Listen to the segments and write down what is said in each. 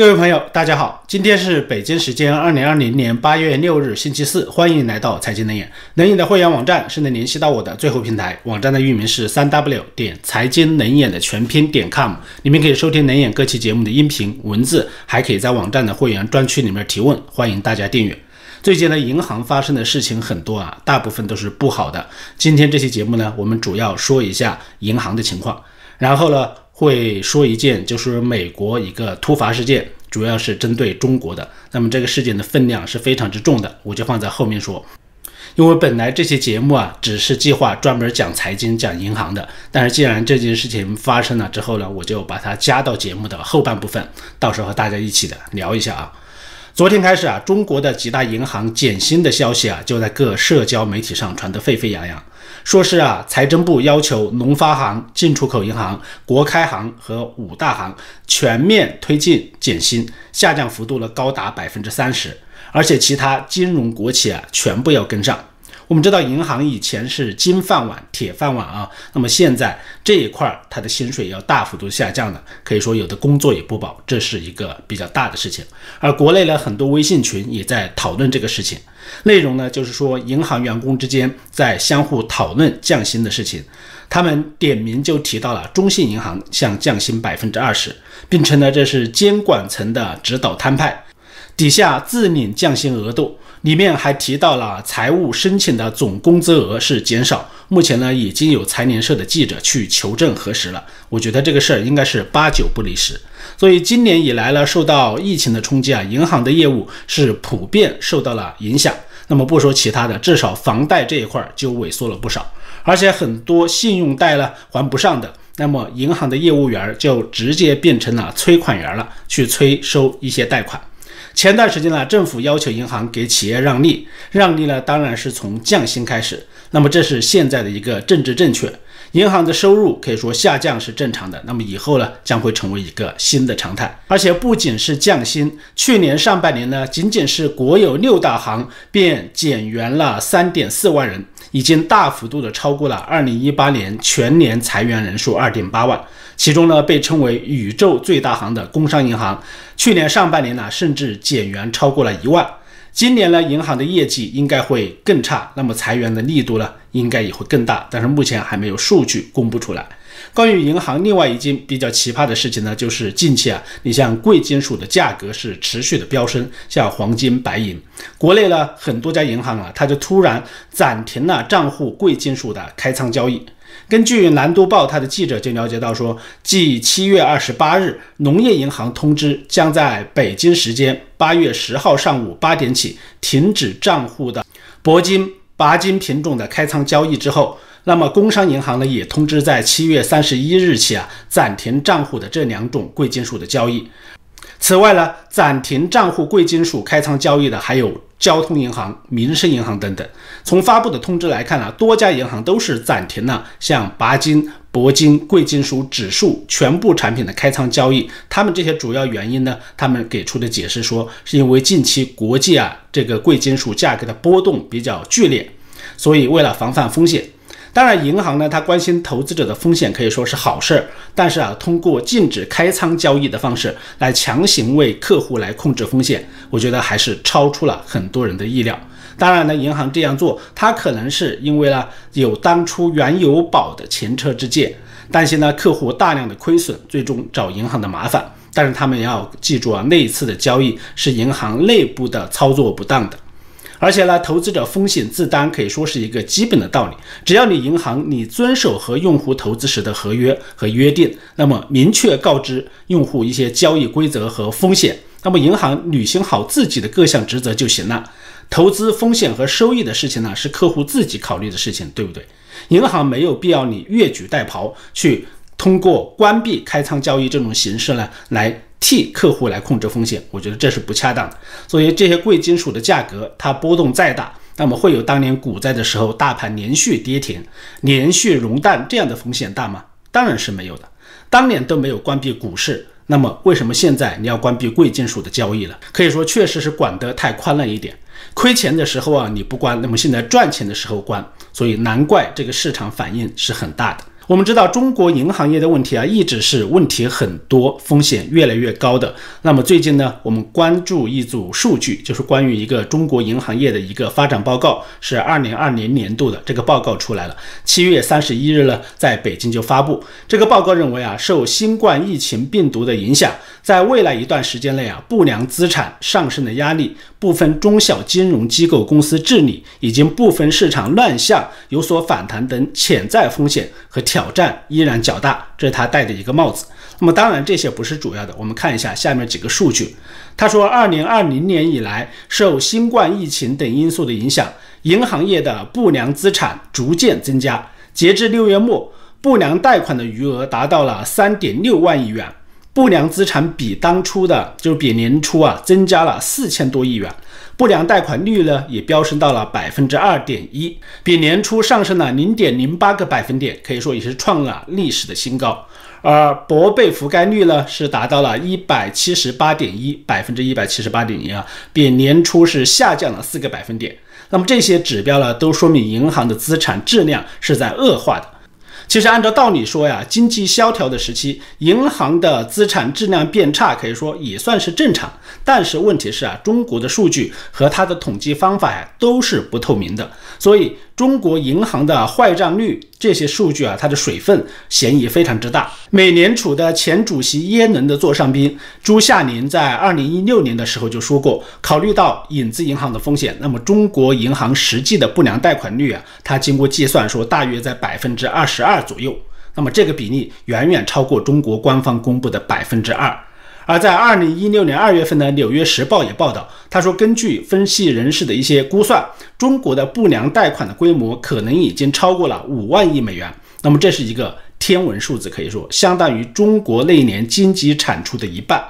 各位朋友，大家好，今天是北京时间二零二零年八月六日，星期四，欢迎来到财经能眼。能眼的会员网站是能联系到我的最后平台，网站的域名是三 w 点财经能眼的全拼点 com，里面可以收听能眼各期节目的音频文字，还可以在网站的会员专区里面提问，欢迎大家订阅。最近呢，银行发生的事情很多啊，大部分都是不好的。今天这期节目呢，我们主要说一下银行的情况，然后呢。会说一件，就是美国一个突发事件，主要是针对中国的。那么这个事件的分量是非常之重的，我就放在后面说。因为本来这期节目啊，只是计划专门讲财经、讲银行的。但是既然这件事情发生了之后呢，我就把它加到节目的后半部分，到时候和大家一起的聊一下啊。昨天开始啊，中国的几大银行减薪的消息啊，就在各社交媒体上传得沸沸扬扬。说是啊，财政部要求农发行、进出口银行、国开行和五大行全面推进减薪，下降幅度呢高达百分之三十，而且其他金融国企啊全部要跟上。我们知道银行以前是金饭碗、铁饭碗啊，那么现在这一块儿它的薪水要大幅度下降了，可以说有的工作也不保，这是一个比较大的事情。而国内呢，很多微信群也在讨论这个事情，内容呢就是说银行员工之间在相互讨论降薪的事情，他们点名就提到了中信银行向降薪百分之二十，并称呢这是监管层的指导摊派，底下自领降薪额度。里面还提到了财务申请的总工资额是减少，目前呢已经有财联社的记者去求证核实了。我觉得这个事儿应该是八九不离十。所以今年以来呢，受到疫情的冲击啊，银行的业务是普遍受到了影响。那么不说其他的，至少房贷这一块就萎缩了不少，而且很多信用贷呢还不上的，那么银行的业务员就直接变成了催款员了，去催收一些贷款。前段时间呢，政府要求银行给企业让利，让利呢当然是从降薪开始。那么这是现在的一个政治正确，银行的收入可以说下降是正常的。那么以后呢将会成为一个新的常态。而且不仅是降薪，去年上半年呢，仅仅是国有六大行便减员了三点四万人，已经大幅度的超过了二零一八年全年裁员人数二点八万。其中呢，被称为“宇宙最大行”的工商银行，去年上半年呢，甚至减员超过了一万。今年呢，银行的业绩应该会更差，那么裁员的力度呢，应该也会更大。但是目前还没有数据公布出来。关于银行另外一件比较奇葩的事情呢，就是近期啊，你像贵金属的价格是持续的飙升，像黄金、白银，国内呢很多家银行啊，它就突然暂停了账户贵金属的开仓交易。根据南都报，他的记者就了解到说，继七月二十八日农业银行通知将在北京时间八月十号上午八点起停止账户的铂金、钯金品种的开仓交易之后，那么工商银行呢也通知在七月三十一日起啊暂停账户的这两种贵金属的交易。此外呢，暂停账户贵金属开仓交易的还有交通银行、民生银行等等。从发布的通知来看呢，多家银行都是暂停了像钯金、铂金、贵金属指数全部产品的开仓交易。他们这些主要原因呢，他们给出的解释说，是因为近期国际啊这个贵金属价格的波动比较剧烈，所以为了防范风险。当然，银行呢，它关心投资者的风险可以说是好事儿。但是啊，通过禁止开仓交易的方式来强行为客户来控制风险，我觉得还是超出了很多人的意料。当然呢，银行这样做，它可能是因为呢有当初原油宝的前车之鉴，担心呢客户大量的亏损，最终找银行的麻烦。但是他们也要记住啊，那一次的交易是银行内部的操作不当的。而且呢，投资者风险自担可以说是一个基本的道理。只要你银行你遵守和用户投资时的合约和约定，那么明确告知用户一些交易规则和风险，那么银行履行好自己的各项职责就行了。投资风险和收益的事情呢，是客户自己考虑的事情，对不对？银行没有必要你越俎代庖去通过关闭开仓交易这种形式呢来。替客户来控制风险，我觉得这是不恰当的。所以这些贵金属的价格，它波动再大，那么会有当年股灾的时候大盘连续跌停、连续熔断这样的风险大吗？当然是没有的。当年都没有关闭股市，那么为什么现在你要关闭贵金属的交易了？可以说确实是管得太宽了一点。亏钱的时候啊你不关，那么现在赚钱的时候关，所以难怪这个市场反应是很大的。我们知道中国银行业的问题啊，一直是问题很多、风险越来越高的。那么最近呢，我们关注一组数据，就是关于一个中国银行业的一个发展报告，是二零二零年度的这个报告出来了。七月三十一日呢，在北京就发布这个报告，认为啊，受新冠疫情病毒的影响，在未来一段时间内啊，不良资产上升的压力，部分中小金融机构公司治理以及部分市场乱象有所反弹等潜在风险和挑。挑战依然较大，这是他戴的一个帽子。那么当然这些不是主要的，我们看一下下面几个数据。他说，二零二零年以来，受新冠疫情等因素的影响，银行业的不良资产逐渐增加。截至六月末，不良贷款的余额达到了三点六万亿元，不良资产比当初的，就是比年初啊，增加了四千多亿元。不良贷款率呢也飙升到了百分之二点一，比年初上升了零点零八个百分点，可以说也是创了历史的新高。而薄被覆盖率呢是达到了一百七十八点一，百分之一百七十八点一啊，比年初是下降了四个百分点。那么这些指标呢都说明银行的资产质量是在恶化的。其实按照道理说呀，经济萧条的时期，银行的资产质量变差，可以说也算是正常。但是问题是啊，中国的数据和它的统计方法呀都是不透明的，所以中国银行的坏账率这些数据啊，它的水分嫌疑非常之大。美联储的前主席耶伦的座上宾朱夏林在二零一六年的时候就说过，考虑到影子银行的风险，那么中国银行实际的不良贷款率啊，它经过计算说大约在百分之二十二左右，那么这个比例远远超过中国官方公布的百分之二。而在二零一六年二月份呢，《纽约时报》也报道，他说，根据分析人士的一些估算，中国的不良贷款的规模可能已经超过了五万亿美元。那么这是一个天文数字，可以说相当于中国那一年经济产出的一半。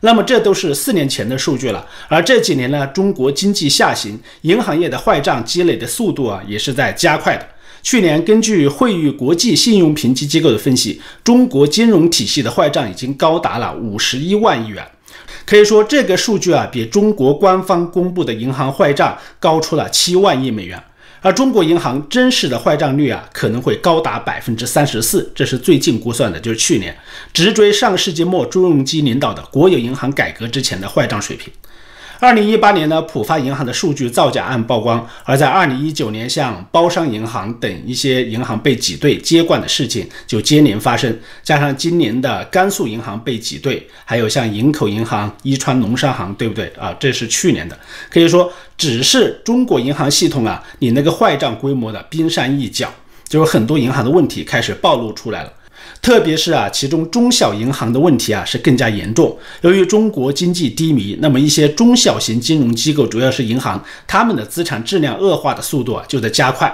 那么这都是四年前的数据了。而这几年呢，中国经济下行，银行业的坏账积累的速度啊，也是在加快的。去年，根据惠誉国际信用评级机构的分析，中国金融体系的坏账已经高达了五十一万亿元。可以说，这个数据啊，比中国官方公布的银行坏账高出了七万亿美元。而中国银行真实的坏账率啊，可能会高达百分之三十四，这是最近估算的，就是去年直追上世纪末朱镕基领导的国有银行改革之前的坏账水平。二零一八年呢，浦发银行的数据造假案曝光；而在二零一九年，像包商银行等一些银行被挤兑接管的事情就接连发生，加上今年的甘肃银行被挤兑，还有像营口银行、伊川农商行，对不对啊？这是去年的，可以说只是中国银行系统啊，你那个坏账规模的冰山一角，就是很多银行的问题开始暴露出来了。特别是啊，其中中小银行的问题啊是更加严重。由于中国经济低迷，那么一些中小型金融机构，主要是银行，他们的资产质量恶化的速度啊就在加快。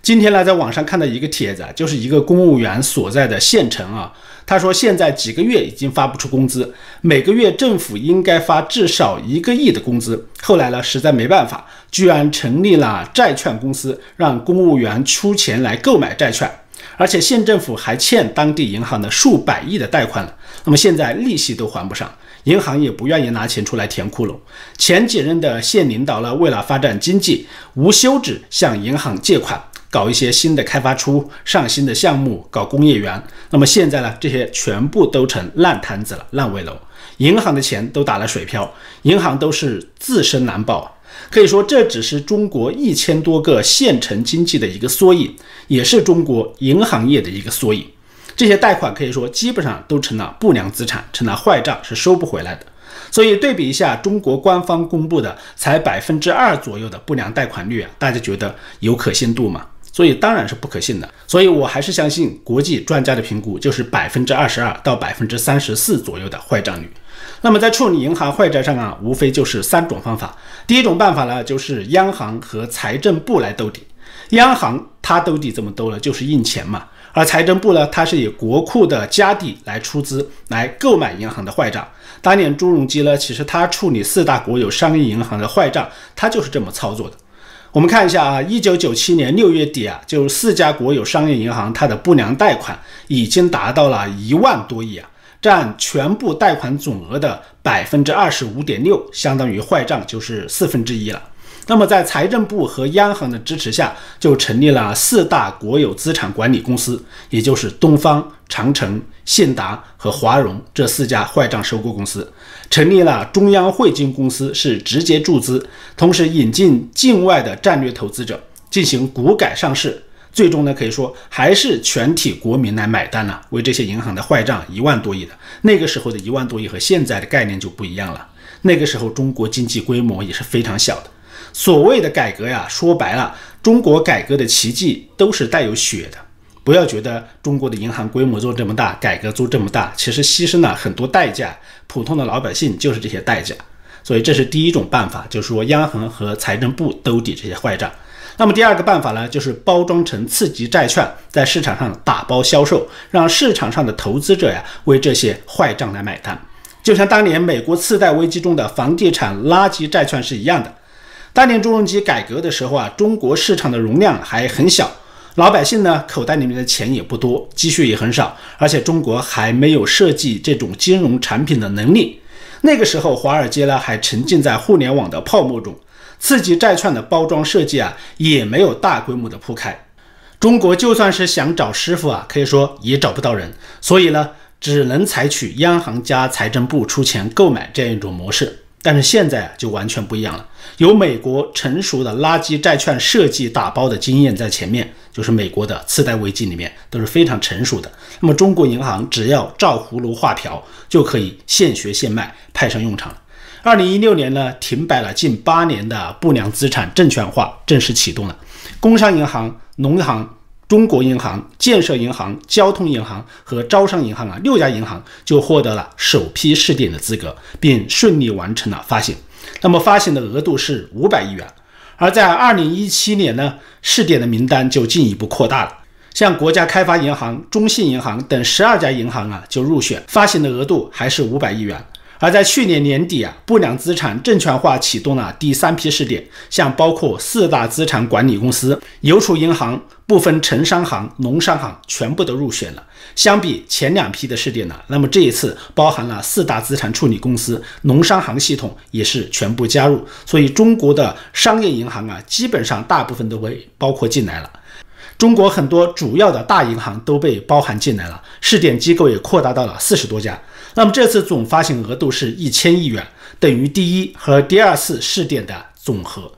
今天呢，在网上看到一个帖子，就是一个公务员所在的县城啊，他说现在几个月已经发不出工资，每个月政府应该发至少一个亿的工资。后来呢，实在没办法，居然成立了债券公司，让公务员出钱来购买债券。而且县政府还欠当地银行的数百亿的贷款了，那么现在利息都还不上，银行也不愿意拿钱出来填窟窿。前几任的县领导呢，为了发展经济，无休止向银行借款，搞一些新的开发出上新的项目，搞工业园。那么现在呢，这些全部都成烂摊子了，烂尾楼，银行的钱都打了水漂，银行都是自身难保。可以说，这只是中国一千多个县城经济的一个缩影，也是中国银行业的一个缩影。这些贷款可以说基本上都成了不良资产，成了坏账，是收不回来的。所以对比一下中国官方公布的才百分之二左右的不良贷款率啊，大家觉得有可信度吗？所以当然是不可信的。所以我还是相信国际专家的评估，就是百分之二十二到百分之三十四左右的坏账率。那么在处理银行坏账上啊，无非就是三种方法。第一种办法呢，就是央行和财政部来兜底。央行它兜底怎么兜了，就是印钱嘛。而财政部呢，它是以国库的家底来出资来购买银行的坏账。当年朱镕基呢，其实他处理四大国有商业银行的坏账，他就是这么操作的。我们看一下啊，一九九七年六月底啊，就四家国有商业银行它的不良贷款已经达到了一万多亿啊。占全部贷款总额的百分之二十五点六，相当于坏账就是四分之一了。那么在财政部和央行的支持下，就成立了四大国有资产管理公司，也就是东方、长城、信达和华融这四家坏账收购公司，成立了中央汇金公司，是直接注资，同时引进境外的战略投资者进行股改上市。最终呢，可以说还是全体国民来买单了，为这些银行的坏账一万多亿的。那个时候的一万多亿和现在的概念就不一样了。那个时候中国经济规模也是非常小的。所谓的改革呀，说白了，中国改革的奇迹都是带有血的。不要觉得中国的银行规模做这么大，改革做这么大，其实牺牲了很多代价，普通的老百姓就是这些代价。所以这是第一种办法，就是说央行和财政部兜底这些坏账。那么第二个办法呢，就是包装成次级债券，在市场上打包销售，让市场上的投资者呀为这些坏账来买单，就像当年美国次贷危机中的房地产垃圾债券是一样的。当年中融机改革的时候啊，中国市场的容量还很小，老百姓呢口袋里面的钱也不多，积蓄也很少，而且中国还没有设计这种金融产品的能力。那个时候，华尔街呢还沉浸在互联网的泡沫中。刺激债券的包装设计啊，也没有大规模的铺开。中国就算是想找师傅啊，可以说也找不到人，所以呢，只能采取央行加财政部出钱购买这样一种模式。但是现在啊就完全不一样了，有美国成熟的垃圾债券设计打包的经验在前面，就是美国的次贷危机里面都是非常成熟的。那么中国银行只要照葫芦画瓢，就可以现学现卖，派上用场。二零一六年呢，停摆了近八年的不良资产证券化正式启动了。工商银行、农行、中国银行、建设银行、交通银行和招商银行啊，六家银行就获得了首批试点的资格，并顺利完成了发行。那么发行的额度是五百亿元。而在二零一七年呢，试点的名单就进一步扩大了，像国家开发银行、中信银行等十二家银行啊就入选，发行的额度还是五百亿元。而在去年年底啊，不良资产证券化启动了第三批试点，像包括四大资产管理公司、邮储银行、部分城商行、农商行全部都入选了。相比前两批的试点呢，那么这一次包含了四大资产处理公司、农商行系统也是全部加入，所以中国的商业银行啊，基本上大部分都被包括进来了。中国很多主要的大银行都被包含进来了，试点机构也扩大到了四十多家。那么这次总发行额度是一千亿元，等于第一和第二次试点的总和。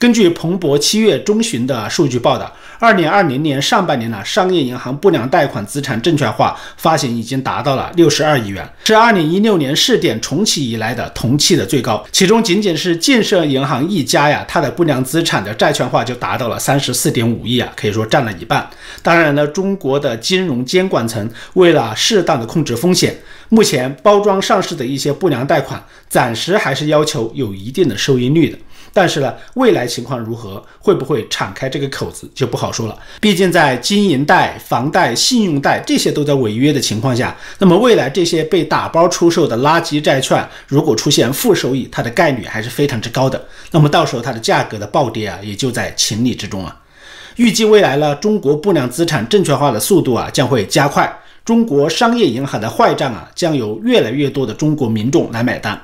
根据彭博七月中旬的数据报道，二零二零年上半年呢，商业银行不良贷款资产证券化发行已经达到了六十二亿元，是二零一六年试点重启以来的同期的最高。其中仅仅是建设银行一家呀，它的不良资产的债券化就达到了三十四点五亿啊，可以说占了一半。当然呢，中国的金融监管层为了适当的控制风险，目前包装上市的一些不良贷款，暂时还是要求有一定的收益率的。但是呢，未来情况如何，会不会敞开这个口子就不好说了。毕竟在经营贷、房贷、信用贷这些都在违约的情况下，那么未来这些被打包出售的垃圾债券，如果出现负收益，它的概率还是非常之高的。那么到时候它的价格的暴跌啊，也就在情理之中啊。预计未来呢，中国不良资产证券化的速度啊将会加快，中国商业银行的坏账啊将由越来越多的中国民众来买单。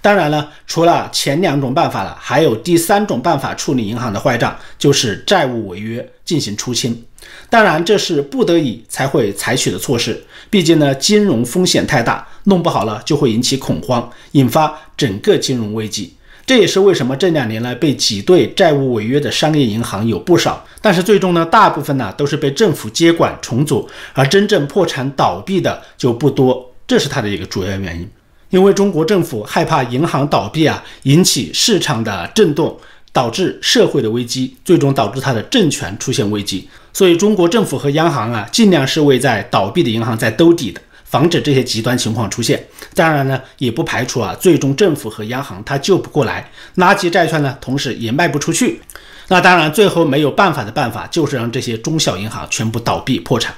当然了，除了前两种办法了，还有第三种办法处理银行的坏账，就是债务违约进行出清。当然，这是不得已才会采取的措施。毕竟呢，金融风险太大，弄不好了就会引起恐慌，引发整个金融危机。这也是为什么这两年来被挤兑债务违约的商业银行有不少，但是最终呢，大部分呢都是被政府接管重组，而真正破产倒闭的就不多，这是它的一个主要原因。因为中国政府害怕银行倒闭啊，引起市场的震动，导致社会的危机，最终导致它的政权出现危机。所以中国政府和央行啊，尽量是为在倒闭的银行在兜底的，防止这些极端情况出现。当然呢，也不排除啊，最终政府和央行它救不过来，垃圾债券呢，同时也卖不出去。那当然，最后没有办法的办法，就是让这些中小银行全部倒闭破产。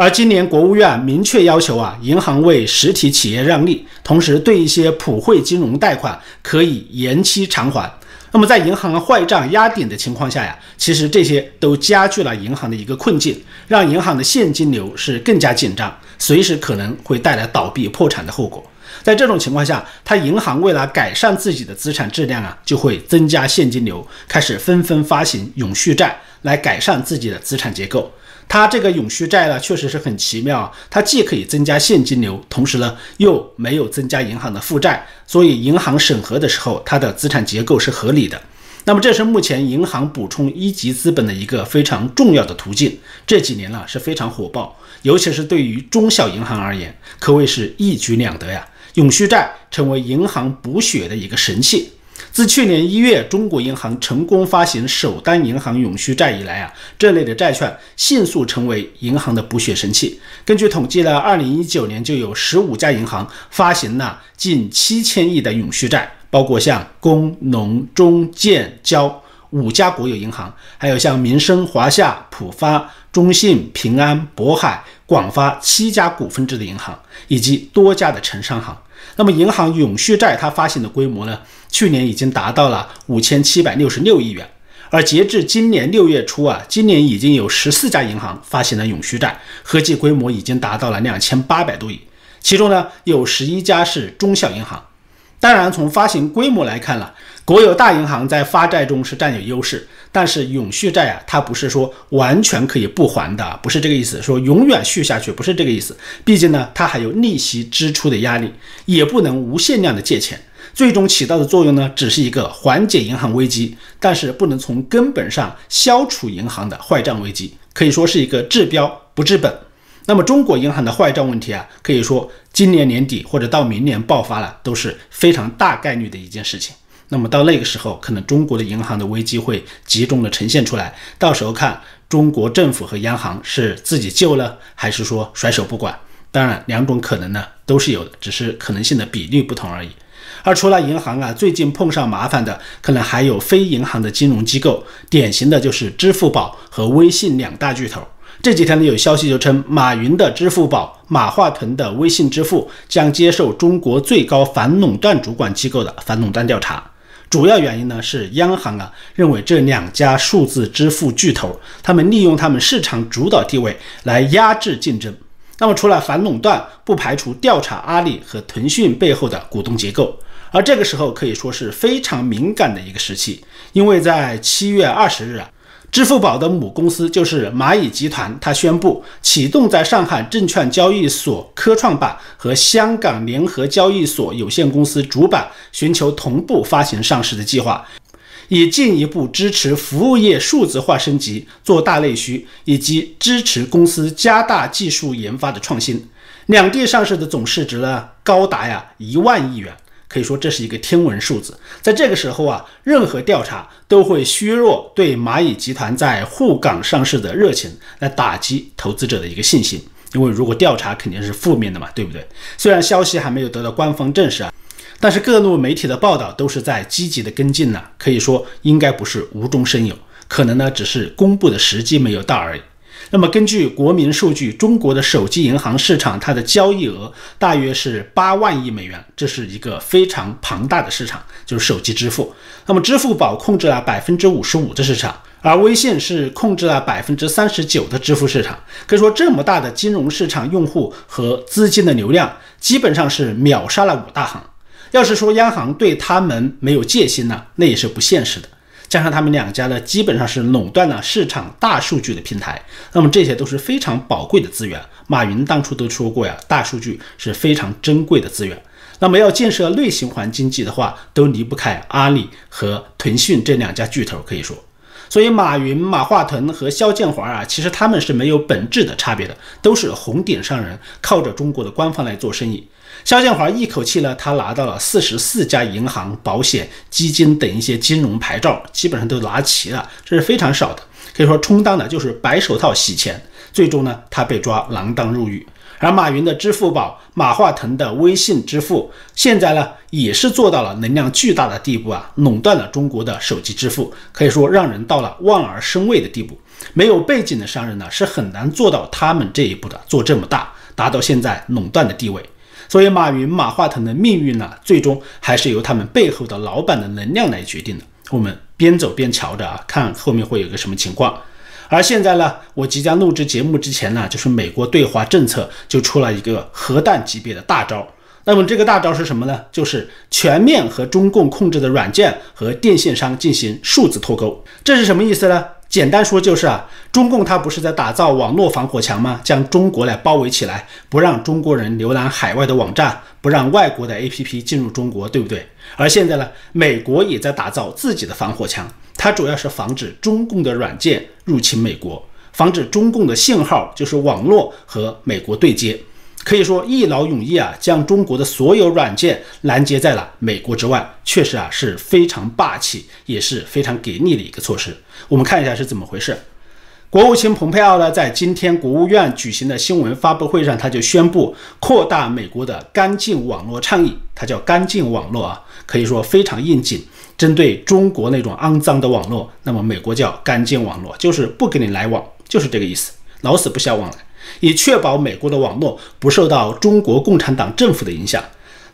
而今年国务院明确要求啊，银行为实体企业让利，同时对一些普惠金融贷款可以延期偿还。那么在银行坏账压顶的情况下呀，其实这些都加剧了银行的一个困境，让银行的现金流是更加紧张，随时可能会带来倒闭破产的后果。在这种情况下，他银行为了改善自己的资产质量啊，就会增加现金流，开始纷纷发行永续债来改善自己的资产结构。它这个永续债呢，确实是很奇妙，它既可以增加现金流，同时呢又没有增加银行的负债，所以银行审核的时候，它的资产结构是合理的。那么这是目前银行补充一级资本的一个非常重要的途径，这几年呢是非常火爆，尤其是对于中小银行而言，可谓是一举两得呀。永续债成为银行补血的一个神器。自去年一月，中国银行成功发行首单银行永续债以来啊，这类的债券迅速成为银行的补血神器。根据统计呢，二零一九年就有十五家银行发行了近七千亿的永续债，包括像工农中建交五家国有银行，还有像民生、华夏、浦发、中信、平安、渤海、广发七家股份制的银行，以及多家的城商行。那么，银行永续债它发行的规模呢？去年已经达到了五千七百六十六亿元，而截至今年六月初啊，今年已经有十四家银行发行了永续债，合计规模已经达到了两千八百多亿。其中呢，有十一家是中小银行。当然，从发行规模来看了，国有大银行在发债中是占有优势。但是永续债啊，它不是说完全可以不还的，不是这个意思，说永远续下去不是这个意思。毕竟呢，它还有利息支出的压力，也不能无限量的借钱。最终起到的作用呢，只是一个缓解银行危机，但是不能从根本上消除银行的坏账危机，可以说是一个治标不治本。那么中国银行的坏账问题啊，可以说今年年底或者到明年爆发了，都是非常大概率的一件事情。那么到那个时候，可能中国的银行的危机会集中的呈现出来，到时候看中国政府和央行是自己救了，还是说甩手不管。当然，两种可能呢都是有的，只是可能性的比例不同而已。而除了银行啊，最近碰上麻烦的，可能还有非银行的金融机构，典型的就是支付宝和微信两大巨头。这几天呢，有消息就称，马云的支付宝、马化腾的微信支付将接受中国最高反垄断主管机构的反垄断调查。主要原因呢是央行啊认为这两家数字支付巨头，他们利用他们市场主导地位来压制竞争。那么除了反垄断，不排除调查阿里和腾讯背后的股东结构。而这个时候可以说是非常敏感的一个时期，因为在七月二十日啊，支付宝的母公司就是蚂蚁集团，它宣布启动在上海证券交易所科创板和香港联合交易所有限公司主板寻求同步发行上市的计划，以进一步支持服务业数字化升级、做大内需，以及支持公司加大技术研发的创新。两地上市的总市值呢，高达呀一万亿元。可以说这是一个天文数字，在这个时候啊，任何调查都会削弱对蚂蚁集团在沪港上市的热情，来打击投资者的一个信心。因为如果调查肯定是负面的嘛，对不对？虽然消息还没有得到官方证实啊，但是各路媒体的报道都是在积极的跟进呢。可以说应该不是无中生有，可能呢只是公布的时机没有到而已。那么根据国民数据，中国的手机银行市场，它的交易额大约是八万亿美元，这是一个非常庞大的市场，就是手机支付。那么支付宝控制了百分之五十五的市场，而微信是控制了百分之三十九的支付市场。可以说，这么大的金融市场用户和资金的流量，基本上是秒杀了五大行。要是说央行对他们没有戒心呢，那也是不现实的。加上他们两家呢，基本上是垄断了市场大数据的平台，那么这些都是非常宝贵的资源。马云当初都说过呀，大数据是非常珍贵的资源。那么要建设内循环经济的话，都离不开阿里和腾讯这两家巨头，可以说。所以马云、马化腾和肖建华啊，其实他们是没有本质的差别的，都是红顶商人，靠着中国的官方来做生意。肖建华一口气呢，他拿到了四十四家银行、保险、基金等一些金融牌照，基本上都拿齐了，这是非常少的，可以说充当的就是白手套洗钱。最终呢，他被抓锒铛入狱。而马云的支付宝、马化腾的微信支付，现在呢也是做到了能量巨大的地步啊，垄断了中国的手机支付，可以说让人到了望而生畏的地步。没有背景的商人呢，是很难做到他们这一步的，做这么大，达到现在垄断的地位。所以，马云、马化腾的命运呢，最终还是由他们背后的老板的能量来决定的。我们边走边瞧着啊，看后面会有个什么情况。而现在呢，我即将录制节目之前呢，就是美国对华政策就出了一个核弹级别的大招。那么这个大招是什么呢？就是全面和中共控制的软件和电信商进行数字脱钩。这是什么意思呢？简单说就是啊，中共它不是在打造网络防火墙吗？将中国来包围起来，不让中国人浏览海外的网站，不让外国的 APP 进入中国，对不对？而现在呢，美国也在打造自己的防火墙，它主要是防止中共的软件入侵美国，防止中共的信号就是网络和美国对接。可以说一劳永逸啊，将中国的所有软件拦截在了美国之外，确实啊是非常霸气，也是非常给力的一个措施。我们看一下是怎么回事。国务卿蓬佩奥呢，在今天国务院举行的新闻发布会上，他就宣布扩大美国的干净网络倡议，它叫干净网络啊，可以说非常应景。针对中国那种肮脏的网络，那么美国叫干净网络，就是不跟你来往，就是这个意思，老死不相往来。以确保美国的网络不受到中国共产党政府的影响。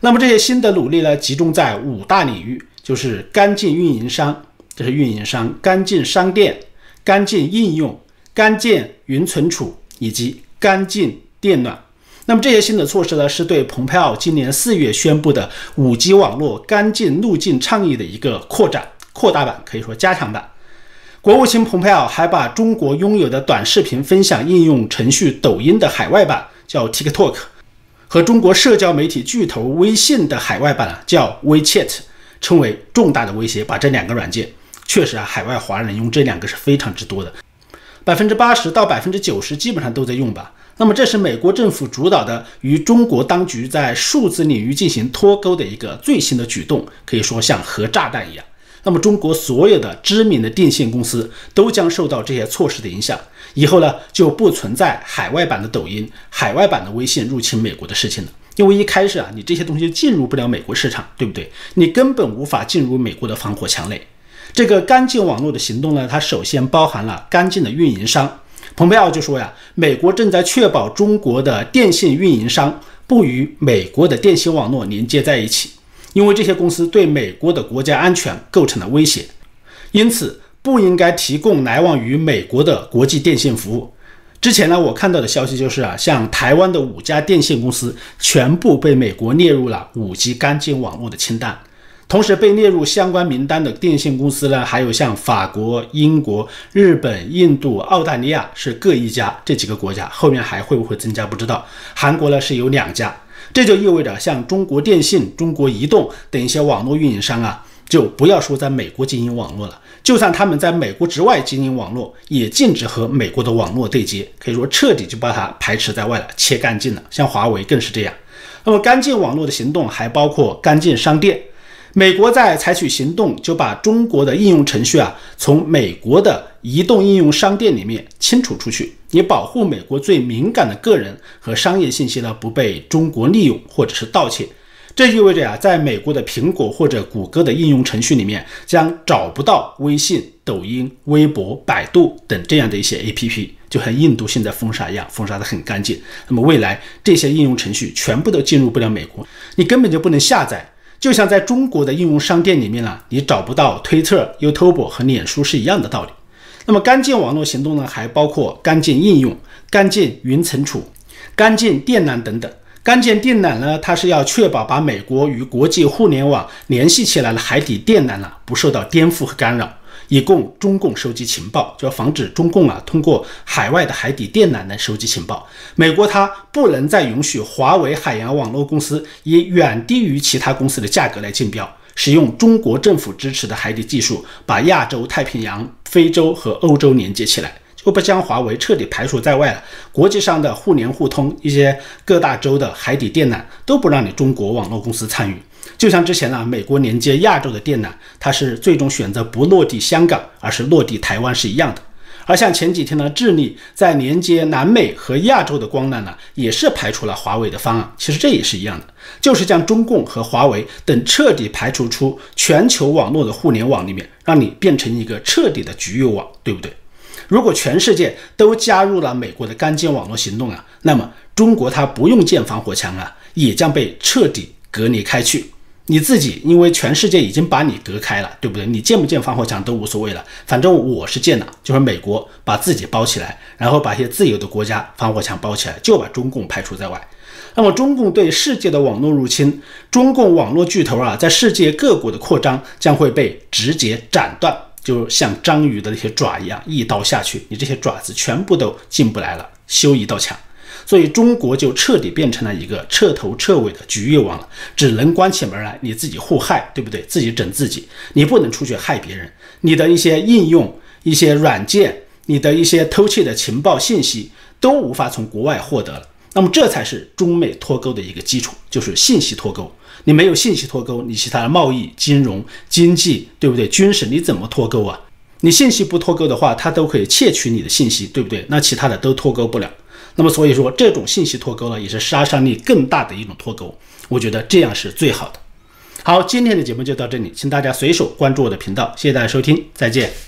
那么这些新的努力呢，集中在五大领域，就是干净运营商，这是运营商；干净商店、干净应用、干净云存储以及干净电暖。那么这些新的措施呢，是对蓬佩奥今年四月宣布的五 G 网络干净路径倡议的一个扩展、扩大版，可以说加强版。国务卿蓬佩奥还把中国拥有的短视频分享应用程序抖音的海外版叫 TikTok，和中国社交媒体巨头微信的海外版啊叫 WeChat，称为重大的威胁。把这两个软件，确实啊，海外华人用这两个是非常之多的，百分之八十到百分之九十基本上都在用吧。那么这是美国政府主导的与中国当局在数字领域进行脱钩的一个最新的举动，可以说像核炸弹一样。那么，中国所有的知名的电信公司都将受到这些措施的影响。以后呢，就不存在海外版的抖音、海外版的微信入侵美国的事情了。因为一开始啊，你这些东西进入不了美国市场，对不对？你根本无法进入美国的防火墙内。这个干净网络的行动呢，它首先包含了干净的运营商。蓬佩奥就说呀，美国正在确保中国的电信运营商不与美国的电信网络连接在一起。因为这些公司对美国的国家安全构成了威胁，因此不应该提供来往于美国的国际电信服务。之前呢，我看到的消息就是啊，像台湾的五家电信公司全部被美国列入了五 G 干净网络的清单。同时被列入相关名单的电信公司呢，还有像法国、英国、日本、印度、澳大利亚是各一家，这几个国家后面还会不会增加不知道。韩国呢是有两家。这就意味着，像中国电信、中国移动等一些网络运营商啊，就不要说在美国经营网络了，就算他们在美国之外经营网络，也禁止和美国的网络对接，可以说彻底就把它排斥在外了，切干净了。像华为更是这样。那么，干净网络的行动还包括干净商店。美国在采取行动，就把中国的应用程序啊，从美国的移动应用商店里面清除出去，以保护美国最敏感的个人和商业信息呢不被中国利用或者是盗窃。这意味着呀，在美国的苹果或者谷歌的应用程序里面，将找不到微信、抖音、微博、百度等这样的一些 APP，就和印度现在封杀一样，封杀的很干净。那么未来这些应用程序全部都进入不了美国，你根本就不能下载。就像在中国的应用商店里面呢，你找不到推特、YouTube 和脸书是一样的道理。那么干净网络行动呢，还包括干净应用、干净云存储、干净电缆等等。干净电缆呢，它是要确保把美国与国际互联网联系起来的海底电缆呢，不受到颠覆和干扰。以供中共收集情报，就要防止中共啊通过海外的海底电缆来收集情报。美国它不能再允许华为海洋网络公司以远低于其他公司的价格来竞标，使用中国政府支持的海底技术，把亚洲、太平洋、非洲和欧洲连接起来，就不将华为彻底排除在外了。国际上的互联互通，一些各大洲的海底电缆都不让你中国网络公司参与。就像之前呢，美国连接亚洲的电缆，它是最终选择不落地香港，而是落地台湾是一样的。而像前几天呢，智利在连接南美和亚洲的光缆呢，也是排除了华为的方案。其实这也是一样的，就是将中共和华为等彻底排除出全球网络的互联网里面，让你变成一个彻底的局域网，对不对？如果全世界都加入了美国的干净网络行动啊，那么中国它不用建防火墙啊，也将被彻底隔离开去。你自己，因为全世界已经把你隔开了，对不对？你建不建防火墙都无所谓了，反正我是建了，就是美国把自己包起来，然后把一些自由的国家防火墙包起来，就把中共排除在外。那么中共对世界的网络入侵，中共网络巨头啊，在世界各国的扩张将会被直接斩断，就像章鱼的那些爪一样，一刀下去，你这些爪子全部都进不来了，修一道墙。所以中国就彻底变成了一个彻头彻尾的局域网了，只能关起门来你自己互害，对不对？自己整自己，你不能出去害别人。你的一些应用、一些软件、你的一些偷窃的情报信息都无法从国外获得了。那么这才是中美脱钩的一个基础，就是信息脱钩。你没有信息脱钩，你其他的贸易、金融、经济，对不对？军事你怎么脱钩啊？你信息不脱钩的话，他都可以窃取你的信息，对不对？那其他的都脱钩不了。那么所以说，这种信息脱钩呢，也是杀伤力更大的一种脱钩。我觉得这样是最好的。好，今天的节目就到这里，请大家随手关注我的频道，谢谢大家收听，再见。